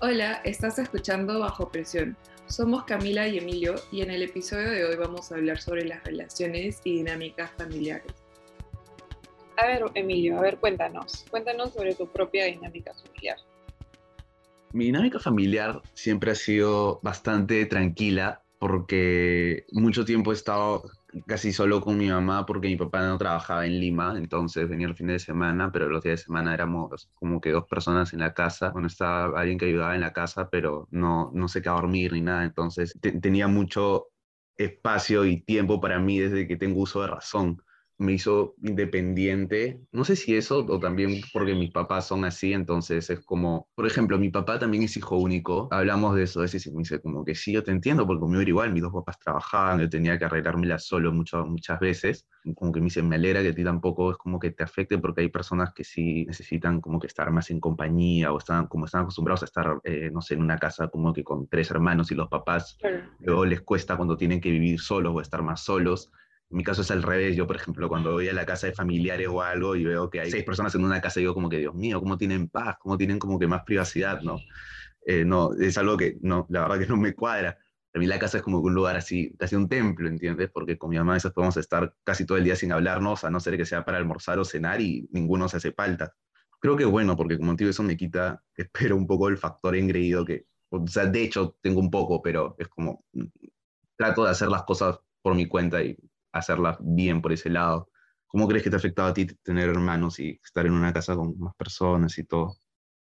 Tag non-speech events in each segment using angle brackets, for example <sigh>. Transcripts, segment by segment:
Hola, estás escuchando Bajo Presión. Somos Camila y Emilio y en el episodio de hoy vamos a hablar sobre las relaciones y dinámicas familiares. A ver, Emilio, a ver, cuéntanos. Cuéntanos sobre tu propia dinámica familiar. Mi dinámica familiar siempre ha sido bastante tranquila porque mucho tiempo he estado casi solo con mi mamá porque mi papá no trabajaba en Lima, entonces venía el fin de semana, pero los días de semana éramos como que dos personas en la casa, bueno, estaba alguien que ayudaba en la casa, pero no, no se quedaba a dormir ni nada, entonces tenía mucho espacio y tiempo para mí desde que tengo uso de razón me hizo independiente. No sé si eso o también porque mis papás son así, entonces es como, por ejemplo, mi papá también es hijo único. Hablamos de eso, a veces me dice como que sí, yo te entiendo, porque conmigo era igual, mis dos papás trabajaban, yo tenía que arreglármela solo mucho, muchas veces. Como que me dice, me alegra que a ti tampoco es como que te afecte, porque hay personas que sí necesitan como que estar más en compañía o están como están acostumbrados a estar, eh, no sé, en una casa como que con tres hermanos y los papás luego les cuesta cuando tienen que vivir solos o estar más solos mi caso es al revés. Yo, por ejemplo, cuando voy a la casa de familiares o algo y veo que hay seis personas en una casa, digo como que, Dios mío, ¿cómo tienen paz? ¿Cómo tienen como que más privacidad? ¿no? Eh, no, es algo que, no, la verdad que no me cuadra. Para mí la casa es como un lugar así, casi un templo, ¿entiendes? Porque con mi mamá a veces podemos estar casi todo el día sin hablarnos, a no ser que sea para almorzar o cenar y ninguno se hace falta. Creo que bueno, porque como digo, eso me quita, <laughs> espero, un poco el factor engreído que, o sea, de hecho tengo un poco, pero es como, trato de hacer las cosas por mi cuenta y hacerla bien por ese lado. ¿Cómo crees que te ha afectado a ti tener hermanos y estar en una casa con más personas y todo?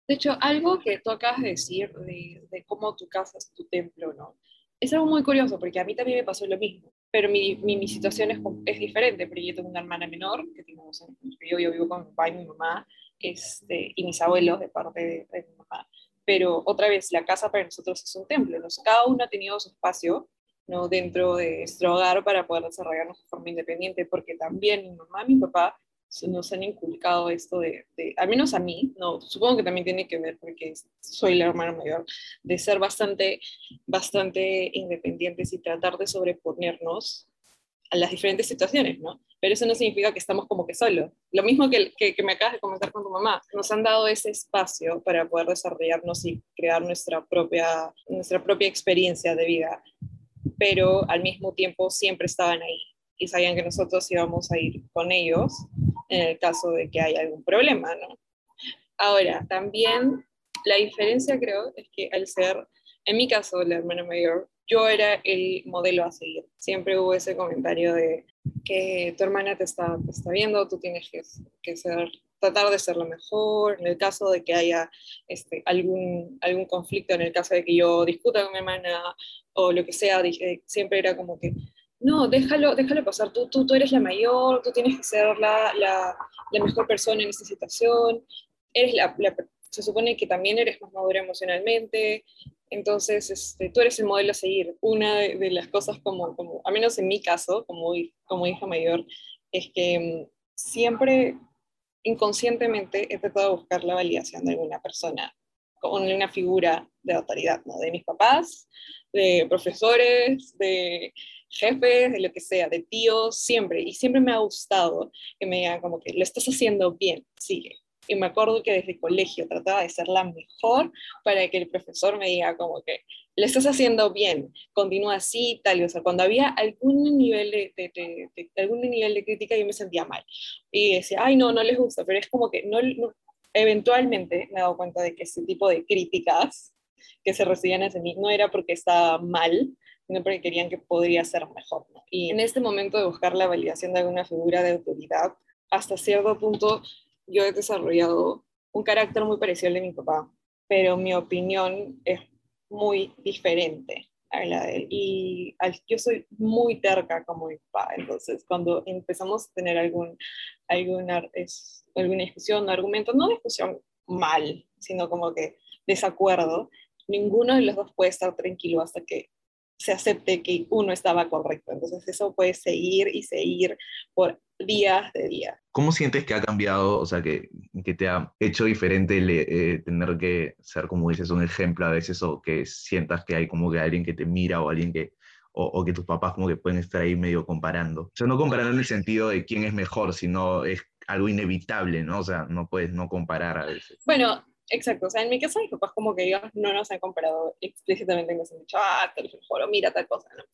De hecho, algo que tú acabas de decir de, de cómo tu casa es tu templo, ¿no? Es algo muy curioso porque a mí también me pasó lo mismo, pero mi, mi, mi situación es, es, diferente, porque yo tengo una hermana menor, que tengo dos años, yo, yo vivo con mi papá y mi mamá, este, y mis abuelos de parte de, de mi mamá. Pero otra vez, la casa para nosotros es un templo, ¿no? cada uno ha tenido su espacio, ¿no? dentro de nuestro hogar para poder desarrollarnos de forma independiente, porque también mi mamá mi papá nos han inculcado esto de, al menos a mí, no, supongo que también tiene que ver porque soy la hermana mayor, de ser bastante, bastante independientes y tratar de sobreponernos a las diferentes situaciones, ¿no? Pero eso no significa que estamos como que solos. Lo mismo que, que, que, me acabas de comentar con tu mamá, nos han dado ese espacio para poder desarrollarnos y crear nuestra propia, nuestra propia experiencia de vida pero al mismo tiempo siempre estaban ahí y sabían que nosotros íbamos a ir con ellos en el caso de que haya algún problema, ¿no? Ahora, también la diferencia creo es que al ser, en mi caso, la hermana mayor, yo era el modelo a seguir. Siempre hubo ese comentario de que tu hermana te está, te está viendo, tú tienes que, que ser tratar de ser lo mejor, en el caso de que haya este, algún, algún conflicto, en el caso de que yo discuta con mi hermana o lo que sea, siempre era como que, no, déjalo, déjalo pasar, tú, tú, tú eres la mayor, tú tienes que ser la, la, mejor persona en esta situación, eres la, se supone que también eres más madura emocionalmente, entonces este, tú eres el modelo a seguir. Una de, de, las cosas como, como, al menos en mi caso, como, como hija mayor, es que mm, siempre inconscientemente he tratado de buscar la validación de alguna persona, con una figura de autoridad, de mis papás, de profesores, de jefes, de lo que sea, de tíos, siempre. Y siempre me ha gustado que me digan como que lo estás haciendo bien, sigue. Y me acuerdo que desde el colegio trataba de ser la mejor para que el profesor me diga como que lo estás haciendo bien, continúa así, tal. O sea, cuando había algún nivel de, de, de, de, algún nivel de crítica yo me sentía mal. Y decía, ay, no, no les gusta, pero es como que no, no eventualmente me he dado cuenta de que ese tipo de críticas que se recibían hacia mí no era porque estaba mal, sino porque querían que podría ser mejor. ¿no? Y en este momento de buscar la validación de alguna figura de autoridad, hasta cierto punto yo he desarrollado un carácter muy parecido al de mi papá, pero mi opinión es muy diferente a la de él. Y yo soy muy terca como mi papá, entonces cuando empezamos a tener algún, alguna, es, alguna discusión, argumento, no discusión mal, sino como que desacuerdo, ninguno de los dos puede estar tranquilo hasta que se acepte que uno estaba correcto. Entonces eso puede seguir y seguir por días de día. ¿Cómo sientes que ha cambiado, o sea, que, que te ha hecho diferente el, eh, tener que ser, como dices, un ejemplo a veces o que sientas que hay como que alguien que te mira o alguien que, o, o, que tus papás como que pueden estar ahí medio comparando? O sea, no comparando en el sentido de quién es mejor, sino es algo inevitable, ¿no? O sea, no puedes no comparar a veces. Bueno, Exacto, o sea, en mi casa mis papás como que ellos no nos han comparado explícitamente, nos han dicho, ah, te lo mira tal cosa, ¿no?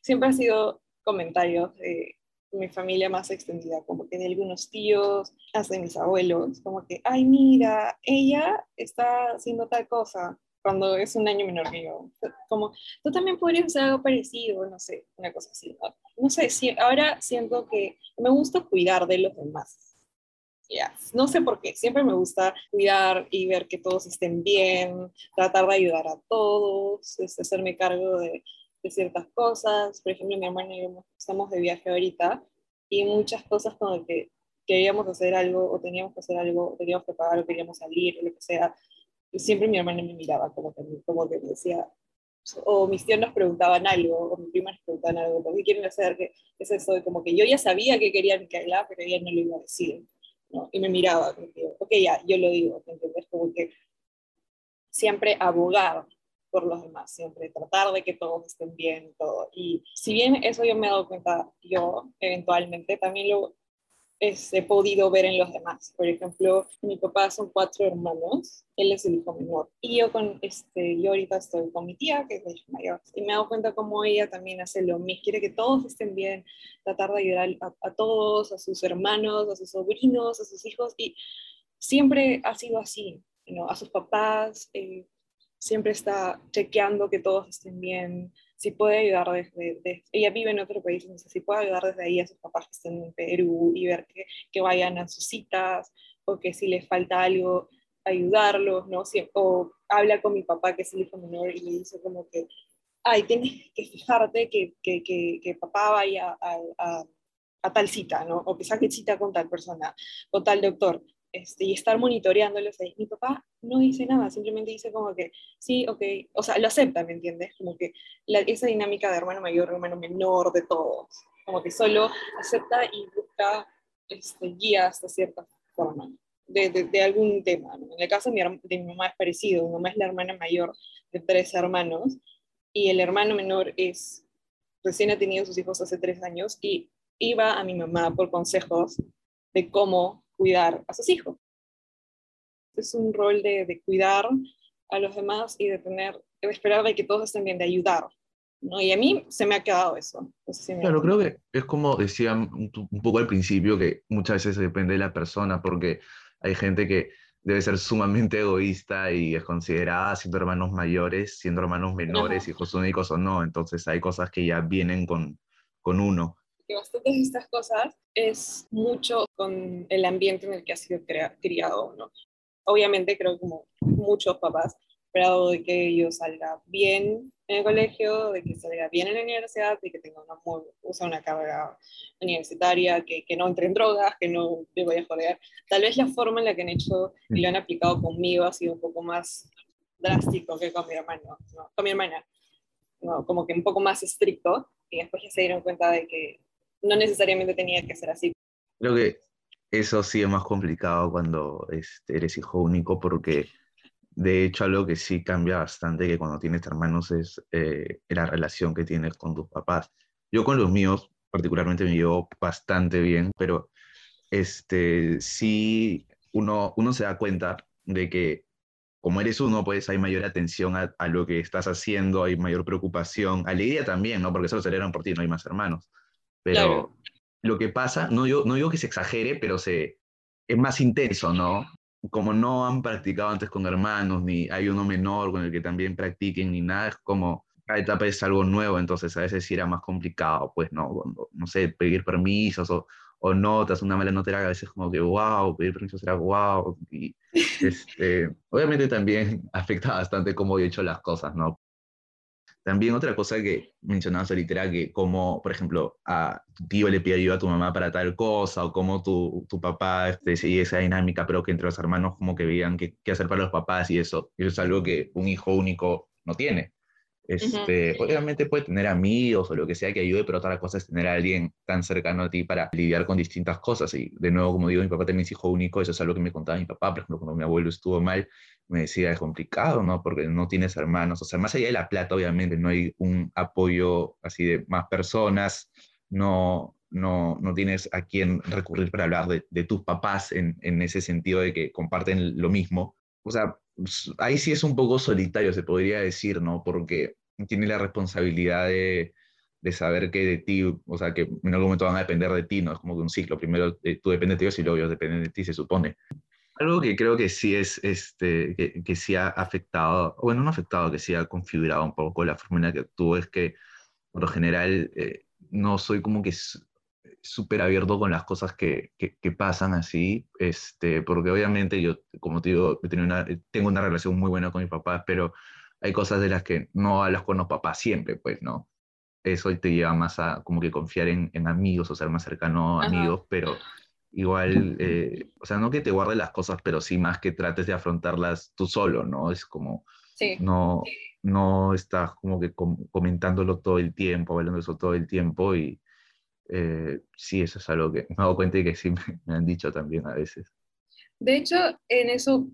Siempre ha sido comentarios de mi familia más extendida, como que de algunos tíos, hasta mis abuelos, como que, ay, mira, ella está haciendo tal cosa cuando es un año menor que yo. Como, tú también podrías hacer algo parecido, no sé, una cosa así. No, no sé, si, ahora siento que me gusta cuidar de los demás no sé por qué, siempre me gusta cuidar y ver que todos estén bien, tratar de ayudar a todos, este, hacerme cargo de, de, ciertas cosas. Por ejemplo, mi hermana y yo estamos de viaje ahorita y muchas cosas con que queríamos hacer algo o teníamos que hacer algo, o teníamos que pagar o queríamos salir o lo que sea, siempre mi hermana me miraba como que, como que me decía, o mis tíos nos preguntaban algo, o mis primas nos preguntaban algo, ¿qué quieren hacer? ¿Qué es eso? Como que yo ya sabía que querían que haga, pero ella no lo iba a decir. Y me miraba, como ok, ya, yo lo digo, ¿me entiendes? Como que siempre abogar por los demás, siempre tratar de que todos estén bien, todo. Y si bien eso yo me he dado cuenta, yo eventualmente también lo he podido ver en los demás. Por ejemplo, mi papá son cuatro hermanos, él es el hijo menor. Y yo, con, este, yo ahorita estoy con mi tía, que es la mayor, y me he dado cuenta cómo ella también hace lo mismo, quiere que todos estén bien, tratar de ayudar a, todos, a sus hermanos, a sus sobrinos, a sus hijos, y siempre ha sido así, ¿no? a sus papás, eh, siempre está chequeando que todos estén bien, si puede ayudar desde, ella vive en otro país, entonces si puede ayudar desde ahí a sus papás que estén en Perú y ver que, que vayan a sus citas o que si les falta algo, ayudarlos, ¿no? o habla con mi papá que es el hijo menor y le dice como que, ay, tienes que fijarte que, que, que, papá vaya a, a, a, tal cita, ¿no? O que saque cita con tal persona, con tal doctor. Este, y estar monitoreándolos ahí. Mi papá no dice nada, simplemente dice como que, sí, ok, o sea, lo acepta, ¿me entiendes? Como que la, esa dinámica de hermano mayor, hermano menor, de todos, como que solo acepta y busca este, guía hasta cierta forma. De, de, algún tema. En el caso de mi, de mi mamá es parecido, mi mamá es la hermana mayor de tres hermanos y el hermano menor es, recién ha tenido sus hijos hace tres años y iba a mi mamá por consejos de cómo cuidar a sus hijos. Es un rol de, de cuidar a los demás y de tener, de esperar de que todos estén bien, de ayudar. ¿no? Y a mí se me ha quedado eso. claro, creo que es como decían un poco al principio, que muchas veces depende de la persona, porque hay gente que debe ser sumamente egoísta y es considerada siendo hermanos mayores, siendo hermanos menores, hijos únicos o no. Entonces hay cosas que ya vienen con, con uno que bastantes de estas cosas es mucho con el ambiente en el que ha sido criado, ¿no? Obviamente creo como muchos papás, esperado de que yo salga bien en el colegio, de que salga bien en la universidad, de que tenga una, usa una carrera universitaria, que, que, no entre en drogas, que no me vaya a joder. Tal vez la forma en la que han hecho y lo han aplicado conmigo ha sido un poco más drástico que con mi hermano, ¿no? con mi hermana, ¿no? como que un poco más estricto, y después ya se dieron cuenta de que no necesariamente tenía que ser así. Creo que eso sí es más complicado cuando este, eres hijo único porque de hecho algo que sí cambia bastante que cuando tienes hermanos es eh, la relación que tienes con tus papás. Yo con los míos particularmente me llevo bastante bien, pero este, sí uno, uno se da cuenta de que como eres uno, pues hay mayor atención a, lo que estás haciendo, hay mayor preocupación, alegría también, ¿no? Porque solo se alegran por ti, no hay más hermanos. Pero lo que pasa, no digo, no digo que se exagere, pero se, es más intenso, ¿no? Como no han practicado antes con hermanos, ni hay uno menor con el que también practiquen, ni nada, es como cada etapa es algo nuevo, entonces a veces sí era más complicado, pues, ¿no? no sé, pedir permisos o, o notas, una mala nota era a veces como que, wow, pedir permisos era wow. Y este, obviamente también <laughs> afecta bastante cómo he hecho las cosas, ¿no? También otra cosa que mencionabas ahorita era que como, por ejemplo, a tu tío le pide ayuda a tu mamá para tal cosa, o como tu, tu papá este, sigue esa dinámica, pero que entre los hermanos como que veían qué, hacer para los papás y eso. Eso es algo que un hijo único no tiene. Este, Obviamente puede tener amigos o lo que sea que ayude, pero otra cosa es tener a alguien tan cercano a ti para lidiar con distintas cosas. Y de nuevo, como digo, mi papá también es hijo único, eso es algo que me contaba mi papá, por ejemplo, cuando mi abuelo estuvo mal, me decía, es complicado, ¿no? Porque no tienes hermanos, o sea, más allá de la plata, obviamente, no hay un apoyo así de más personas, no, no, no tienes a quién recurrir para hablar de, de tus papás en, en ese sentido de que comparten lo mismo o sea, ahí sí es un poco solitario, se podría decir, ¿no? Porque tiene la responsabilidad de, de saber que de ti, o sea, que en algún momento van a depender de ti, ¿no? Es como que un ciclo. Primero eh, tú dependes de ellos y luego ellos dependen de ti, se supone. Algo que creo que sí es, este, que, que sí ha afectado, bueno, no afectado, que sí ha configurado un poco la forma en la que actúo, es que por lo general eh, no soy como que súper abierto con las cosas que, que, pasan así, este, porque obviamente yo, como te digo, una, tengo una relación muy buena con mis papás, pero hay cosas de las que no hablas con los papás siempre, pues, ¿no? Eso te lleva más a como que confiar en, en amigos o ser más cercano a amigos, pero igual, eh, o sea, no que te guardes las cosas, pero sí más que trates de afrontarlas tú solo, ¿no? Es como, no, no estás como que comentándolo todo el tiempo, hablando de eso todo el tiempo y eh, sí, eso es algo que me he dado cuenta y que sí <laughs> me, han dicho también a veces. De hecho, en eso,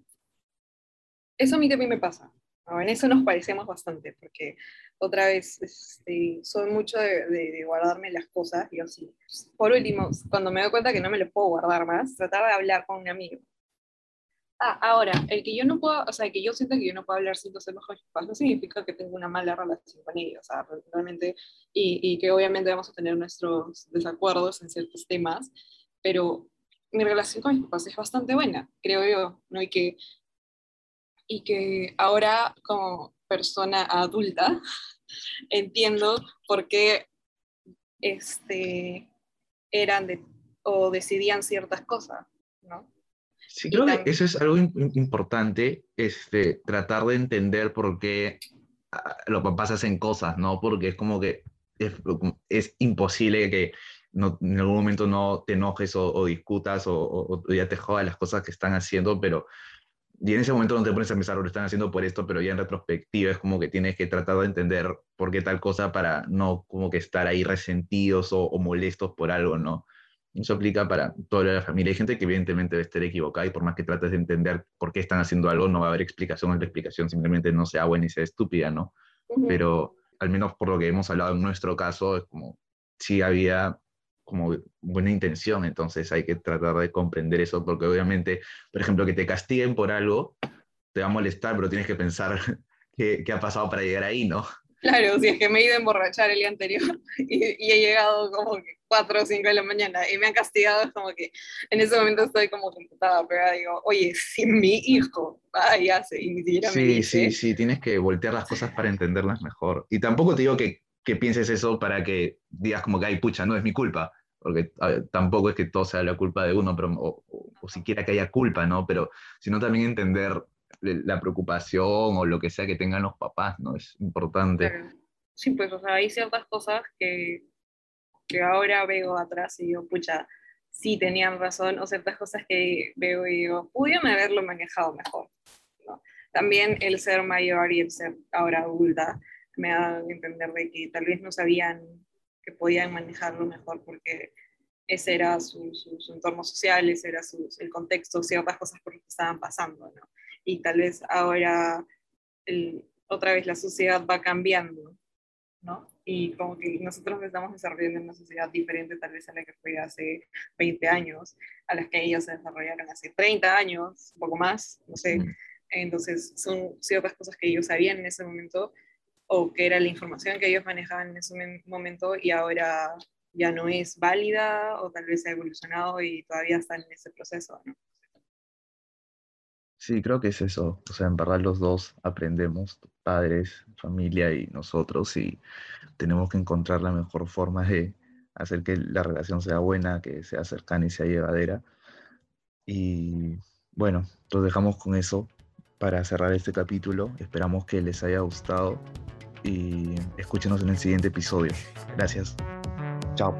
eso a mí también me pasa. En eso nos parecemos bastante, porque otra vez este, soy mucho de, guardarme las cosas, y así. Por último, cuando me doy cuenta que no me lo puedo guardar más, trataba de hablar con un amigo. Ah, ahora, el que yo no puedo, o sea, que yo siento que yo no puedo hablar sin ser mejores papás, no significa que tenga una mala relación con ellos, o sea, realmente, y, y que obviamente vamos a tener nuestros desacuerdos en ciertos temas, pero mi relación con mis papás es bastante buena, creo yo, ¿no? Y que, y que ahora como persona adulta <laughs> entiendo por qué este, eran de, o decidían ciertas cosas, ¿no? Sí, creo que eso es algo importante, este, tratar de entender por qué ah, los papás hacen cosas, ¿no? Porque es como que es, imposible que no, en algún momento no te enojes o, discutas o, o, ya te jodas las cosas que están haciendo, pero y en ese momento no te pones a pensar, lo están haciendo por esto, pero ya en retrospectiva es como que tienes que tratar de entender por qué tal cosa para no como que estar ahí resentidos o, o molestos por algo, ¿no? Eso aplica para toda la familia. Hay gente que evidentemente debe estar equivocada y por más que trates de entender por qué están haciendo algo, no va a haber explicación. La explicación simplemente no sea buena y sea estúpida, ¿no? Pero al menos por lo que hemos hablado en nuestro caso, es como si había como buena intención, entonces hay que tratar de comprender eso, porque obviamente, por ejemplo, que te castiguen por algo, te va a molestar, pero tienes que pensar <laughs> qué, qué ha pasado para llegar ahí, ¿no? Claro, si es que me he ido a emborrachar el día anterior <laughs> y, he llegado como que 4 o 5 de la mañana y me han castigado, es como que en ese momento estoy como computada, pero digo, oye, si mi hijo va y hace y ni siquiera sí, me dice... Sí, sí, tienes que voltear las cosas para entenderlas mejor. Y tampoco te digo que, que pienses eso para que digas como que, ay, pucha, no es mi culpa, porque tampoco es que todo sea la culpa de uno, pero, o, o, siquiera que haya culpa, ¿no? Pero sino también entender la preocupación o lo que sea que tengan los papás, ¿no? Es importante. Sí, pues, o sea, hay ciertas cosas que, que ahora veo atrás y digo, pucha, sí tenían razón, o ciertas cosas que veo y digo, pudieron haberlo manejado mejor. ¿no? También el ser mayor y el ser ahora adulta me ha dado a entender de que tal vez no sabían que podían manejarlo mejor porque ese era su, su, entorno social, ese era su, el contexto, ciertas cosas por las que estaban pasando, ¿no? Y tal vez ahora otra vez la sociedad va cambiando, ¿no? Y como que nosotros estamos desarrollando una sociedad diferente tal vez a la que fue hace 20 años, a las que ellos se desarrollaron hace 30 años, un poco más, no sé. Entonces son ciertas cosas que ellos sabían en ese momento o que era la información que ellos manejaban en ese momento y ahora ya no es válida o tal vez ha evolucionado y todavía están en ese proceso, ¿no? Sí, creo que es eso. O sea, en verdad los dos aprendemos, padres, familia y nosotros, y tenemos que encontrar la mejor forma de hacer que la relación sea buena, que sea cercana y sea llevadera. Y bueno, los dejamos con eso para cerrar este capítulo. Esperamos que les haya gustado y escúchenos en el siguiente episodio. Gracias. Chao.